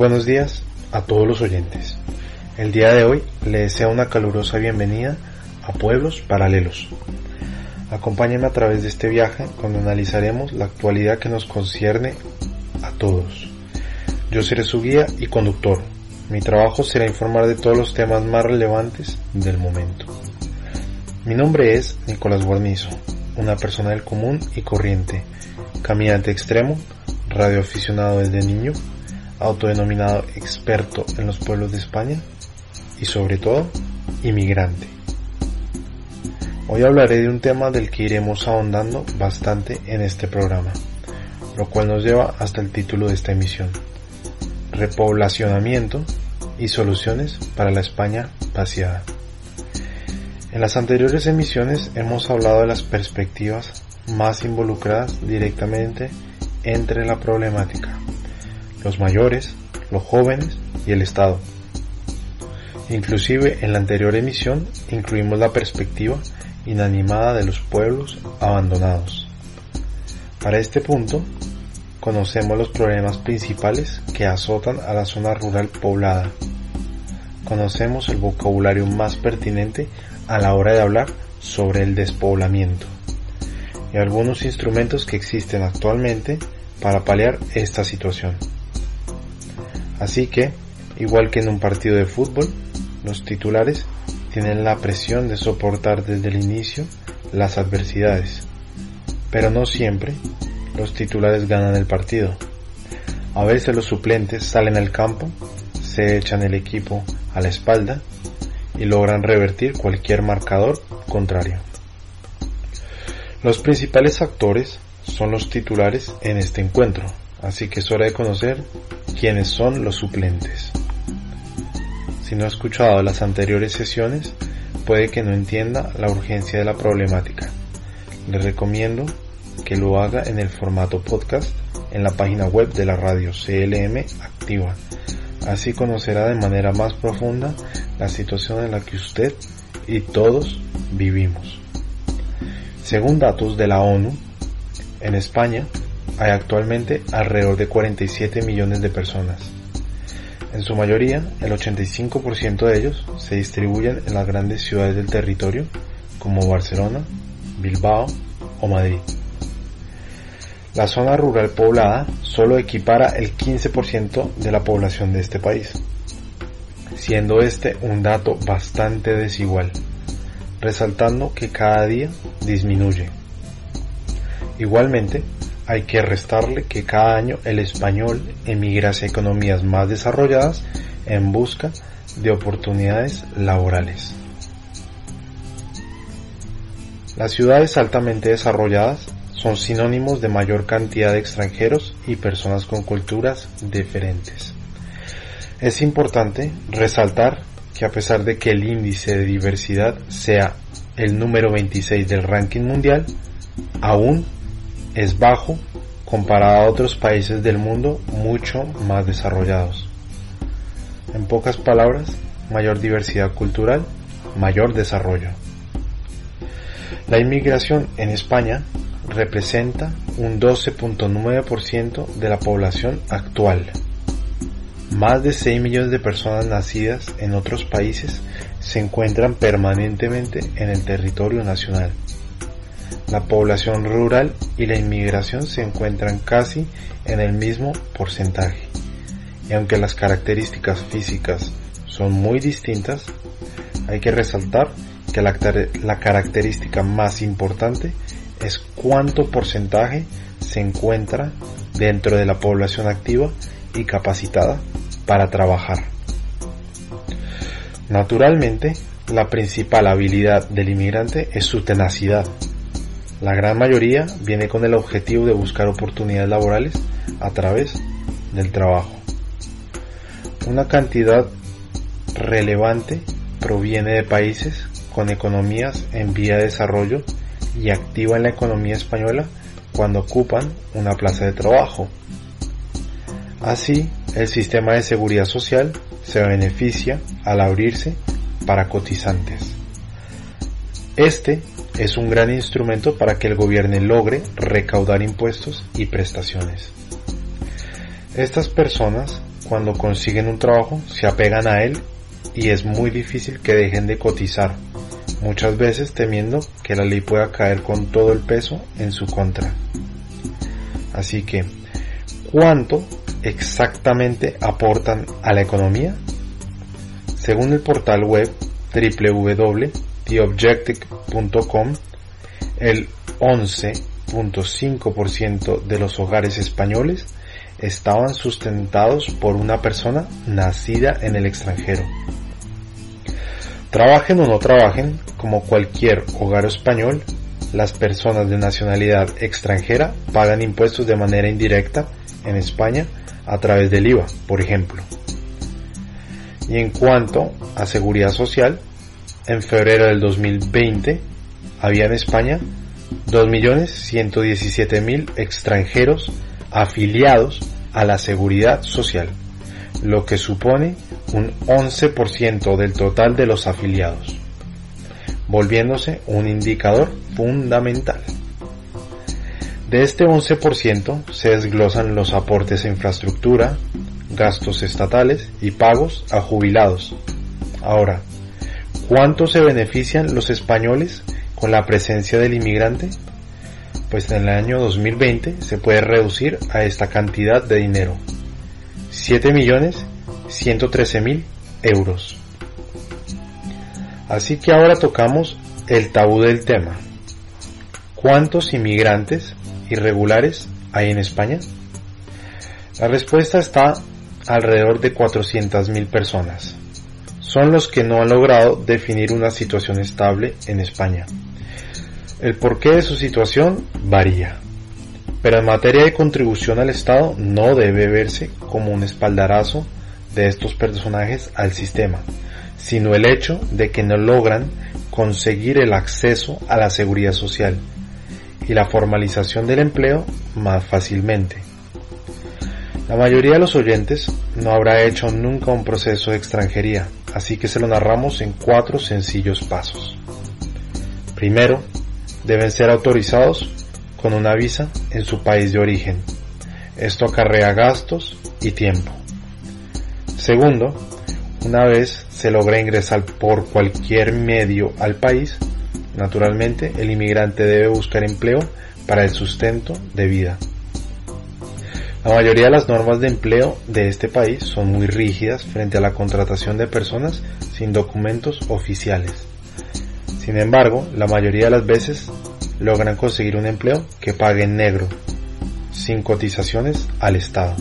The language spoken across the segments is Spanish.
buenos días a todos los oyentes. El día de hoy les deseo una calurosa bienvenida a Pueblos Paralelos. Acompáñenme a través de este viaje donde analizaremos la actualidad que nos concierne a todos. Yo seré su guía y conductor. Mi trabajo será informar de todos los temas más relevantes del momento. Mi nombre es Nicolás Guarnizo, una persona del común y corriente, caminante extremo, radioaficionado desde niño, autodenominado experto en los pueblos de España y sobre todo inmigrante. Hoy hablaré de un tema del que iremos ahondando bastante en este programa, lo cual nos lleva hasta el título de esta emisión, repoblacionamiento y soluciones para la España vaciada. En las anteriores emisiones hemos hablado de las perspectivas más involucradas directamente entre la problemática, los mayores, los jóvenes y el Estado. Inclusive en la anterior emisión incluimos la perspectiva inanimada de los pueblos abandonados. Para este punto, conocemos los problemas principales que azotan a la zona rural poblada. Conocemos el vocabulario más pertinente a la hora de hablar sobre el despoblamiento y algunos instrumentos que existen actualmente para paliar esta situación. Así que, igual que en un partido de fútbol, los titulares tienen la presión de soportar desde el inicio las adversidades, pero no siempre los titulares ganan el partido. A veces los suplentes salen al campo, se echan el equipo a la espalda y logran revertir cualquier marcador contrario. Los principales actores son los titulares en este encuentro, así que es hora de conocer quiénes son los suplentes. Si no ha escuchado las anteriores sesiones, puede que no entienda la urgencia de la problemática. Le recomiendo que lo haga en el formato podcast en la página web de la radio CLM Activa. Así conocerá de manera más profunda la situación en la que usted y todos vivimos. Según datos de la ONU, en España hay actualmente alrededor de 47 millones de personas. En su mayoría, el 85% de ellos se distribuyen en las grandes ciudades del territorio como Barcelona, Bilbao o Madrid. La zona rural poblada solo equipara el 15% de la población de este país, siendo este un dato bastante desigual, resaltando que cada día disminuye. Igualmente, hay que restarle que cada año el español emigra hacia economías más desarrolladas en busca de oportunidades laborales. Las ciudades altamente desarrolladas son sinónimos de mayor cantidad de extranjeros y personas con culturas diferentes. Es importante resaltar que a pesar de que el índice de diversidad sea el número 26 del ranking mundial, aún es bajo comparado a otros países del mundo mucho más desarrollados. En pocas palabras, mayor diversidad cultural, mayor desarrollo. La inmigración en España representa un 12.9% de la población actual. Más de 6 millones de personas nacidas en otros países se encuentran permanentemente en el territorio nacional. La población rural y la inmigración se encuentran casi en el mismo porcentaje. Y aunque las características físicas son muy distintas, hay que resaltar que la, característica más importante es cuánto porcentaje se encuentra dentro de la población activa y capacitada para trabajar. Naturalmente, la principal habilidad del inmigrante es su tenacidad la gran mayoría viene con el objetivo de buscar oportunidades laborales a través del trabajo. Una cantidad relevante proviene de países con economías en vía de desarrollo y activa en la economía española cuando ocupan una plaza de trabajo. Así, el sistema de seguridad social se beneficia al abrirse para cotizantes. Este es un gran instrumento para que el gobierno logre recaudar impuestos y prestaciones. Estas personas cuando consiguen un trabajo se apegan a él y es muy difícil que dejen de cotizar, muchas veces temiendo que la ley pueda caer con todo el peso en su contra. Así que, ¿cuánto exactamente aportan a la economía? Según el portal web www.theobjective.com, el 11.5% de los hogares españoles estaban sustentados por una persona nacida en el extranjero. Trabajen o no trabajen, como cualquier hogar español, las personas de nacionalidad extranjera pagan impuestos de manera indirecta en España a través del IVA, por ejemplo. Y en cuanto a seguridad social, en febrero del 2020 había en España 2.117.000 extranjeros afiliados a la seguridad social, lo que supone un 11% del total de los afiliados, volviéndose un indicador fundamental. De este 11% se desglosan los aportes a infraestructura, gastos estatales y pagos a jubilados. Ahora, ¿cuánto se benefician los españoles con la presencia del inmigrante? Pues en el año 2020 se puede reducir a esta cantidad de dinero. 7 millones 113 mil euros. Así que ahora tocamos el tabú del tema. ¿Cuántos inmigrantes irregulares hay en España? La respuesta está alrededor de 400.000 personas. Son los que no han logrado definir una situación estable en España. El porqué de su situación varía, pero en materia de contribución al Estado no debe verse como un espaldarazo de estos personajes al sistema, sino el hecho de que no logran conseguir el acceso a la seguridad social y la formalización del empleo más fácilmente. La mayoría de los oyentes no habrá hecho nunca un proceso de extranjería, así que se lo narramos en cuatro sencillos pasos. Primero, deben ser autorizados con una visa en su país de origen. Esto acarrea gastos y tiempo. Segundo, una vez se logra ingresar por cualquier medio al país, naturalmente el inmigrante debe buscar empleo para el sustento de vida. La mayoría de las normas de empleo de este país son muy rígidas frente a la contratación de personas sin documentos oficiales. Sin embargo, la mayoría de las veces logran conseguir un empleo que pague en negro, sin cotizaciones al Estado.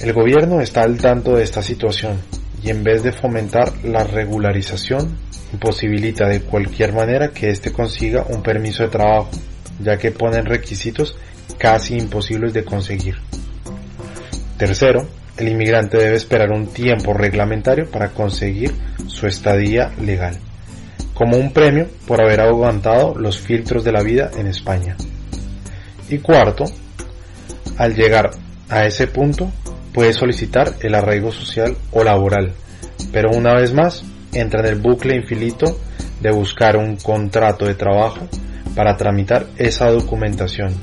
El gobierno está al tanto de esta situación y en vez de fomentar la regularización, imposibilita de cualquier manera que éste consiga un permiso de trabajo, ya que ponen requisitos casi imposibles de conseguir. Tercero, el inmigrante debe esperar un tiempo reglamentario para conseguir su estadía legal, como un premio por haber aguantado los filtros de la vida en España. Y cuarto, al llegar a ese punto, puede solicitar el arraigo social o laboral, pero una vez más entra en el bucle infinito de buscar un contrato de trabajo para tramitar esa documentación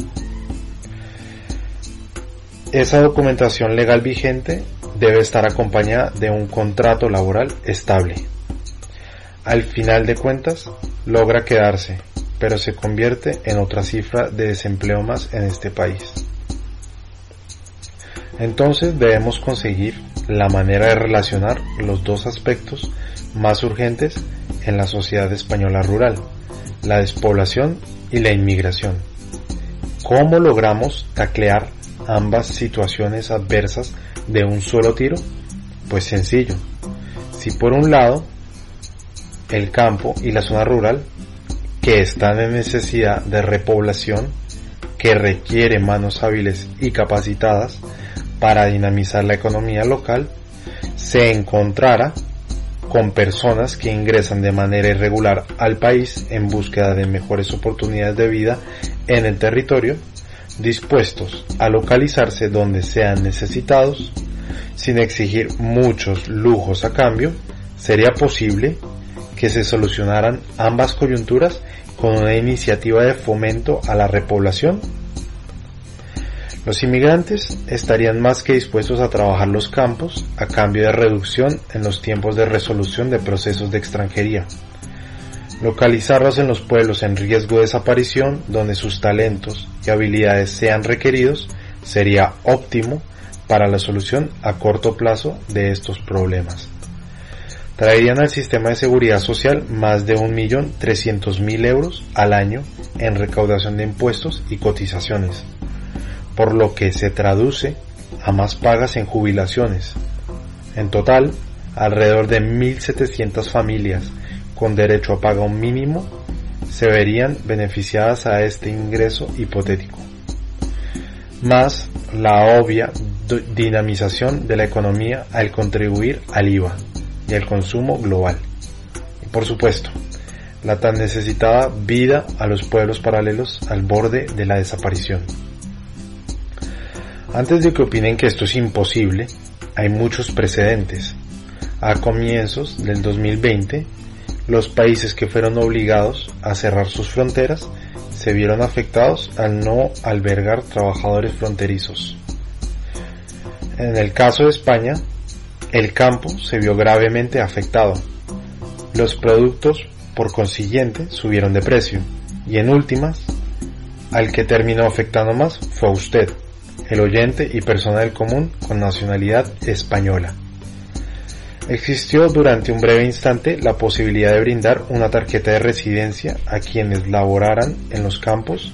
esa documentación legal vigente debe estar acompañada de un contrato laboral estable. Al final de cuentas, logra quedarse, pero se convierte en otra cifra de desempleo más en este país. Entonces debemos conseguir la manera de relacionar los dos aspectos más urgentes en la sociedad española rural, la despoblación y la inmigración. ¿Cómo logramos taclear ambas situaciones adversas de un solo tiro? Pues sencillo. Si por un lado el campo y la zona rural, que están en necesidad de repoblación, que requiere manos hábiles y capacitadas para dinamizar la economía local, se encontrara con personas que ingresan de manera irregular al país en búsqueda de mejores oportunidades de vida en el territorio, dispuestos a localizarse donde sean necesitados, sin exigir muchos lujos a cambio, sería posible que se solucionaran ambas coyunturas con una iniciativa de fomento a la repoblación? Los inmigrantes estarían más que dispuestos a trabajar los campos a cambio de reducción en los tiempos de resolución de procesos de extranjería. Localizarlos en los pueblos en riesgo de desaparición donde sus talentos y habilidades sean requeridos sería óptimo para la solución a corto plazo de estos problemas. Traerían al sistema de seguridad social más de 1.300.000 euros al año en recaudación de impuestos y cotizaciones por lo que se traduce a más pagas en jubilaciones. En total, alrededor de 1.700 familias con derecho a paga un mínimo se verían beneficiadas a este ingreso hipotético. Más la obvia dinamización de la economía al contribuir al IVA y al consumo global. Y por supuesto, la tan necesitada vida a los pueblos paralelos al borde de la desaparición. Antes de que opinen que esto es imposible, hay muchos precedentes. A comienzos del 2020, los países que fueron obligados a cerrar sus fronteras se vieron afectados al no albergar trabajadores fronterizos. En el caso de España, el campo se vio gravemente afectado. Los productos, por consiguiente, subieron de precio. Y en últimas, al que terminó afectando más fue usted, el oyente y persona del común con nacionalidad española. Existió durante un breve instante la posibilidad de brindar una tarjeta de residencia a quienes laboraran en los campos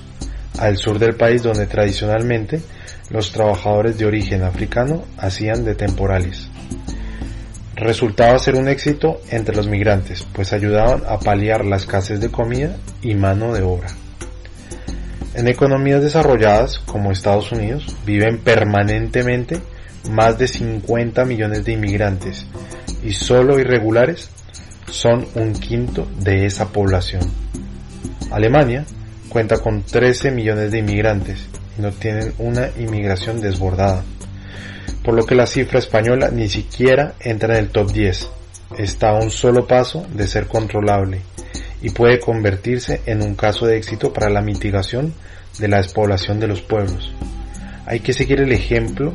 al sur del país donde tradicionalmente los trabajadores de origen africano hacían de temporales. Resultaba ser un éxito entre los migrantes, pues ayudaban a paliar la escasez de comida y mano de obra. En economías desarrolladas como Estados Unidos viven permanentemente más de 50 millones de inmigrantes y solo irregulares son un quinto de esa población. Alemania cuenta con 13 millones de inmigrantes y no tienen una inmigración desbordada, por lo que la cifra española ni siquiera entra en el top 10. Está a un solo paso de ser controlable y puede convertirse en un caso de éxito para la mitigación de la despoblación de los pueblos. Hay que seguir el ejemplo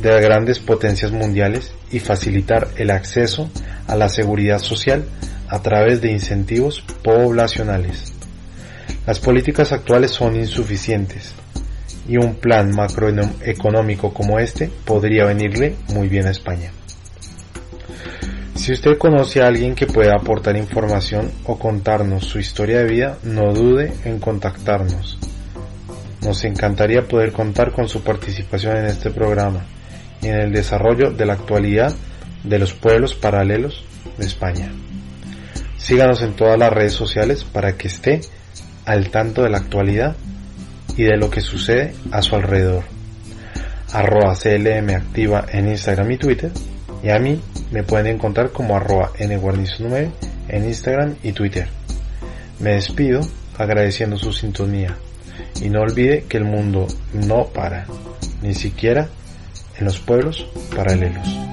de las grandes potencias mundiales y facilitar el acceso a la seguridad social a través de incentivos poblacionales. Las políticas actuales son insuficientes y un plan macroeconómico como este podría venirle muy bien a España. Si usted conoce a alguien que pueda aportar información o contarnos su historia de vida, no dude en contactarnos. Nos encantaría poder contar con su participación en este programa y en el desarrollo de la actualidad de los pueblos paralelos de España. Síganos en todas las redes sociales para que esté al tanto de la actualidad y de lo que sucede a su alrededor. Arroba CLM activa en Instagram y Twitter y a mí me pueden encontrar como arroba nguarnizo9 en Instagram y Twitter. Me despido agradeciendo su sintonía y no olvide que el mundo no para, ni siquiera en los pueblos paralelos.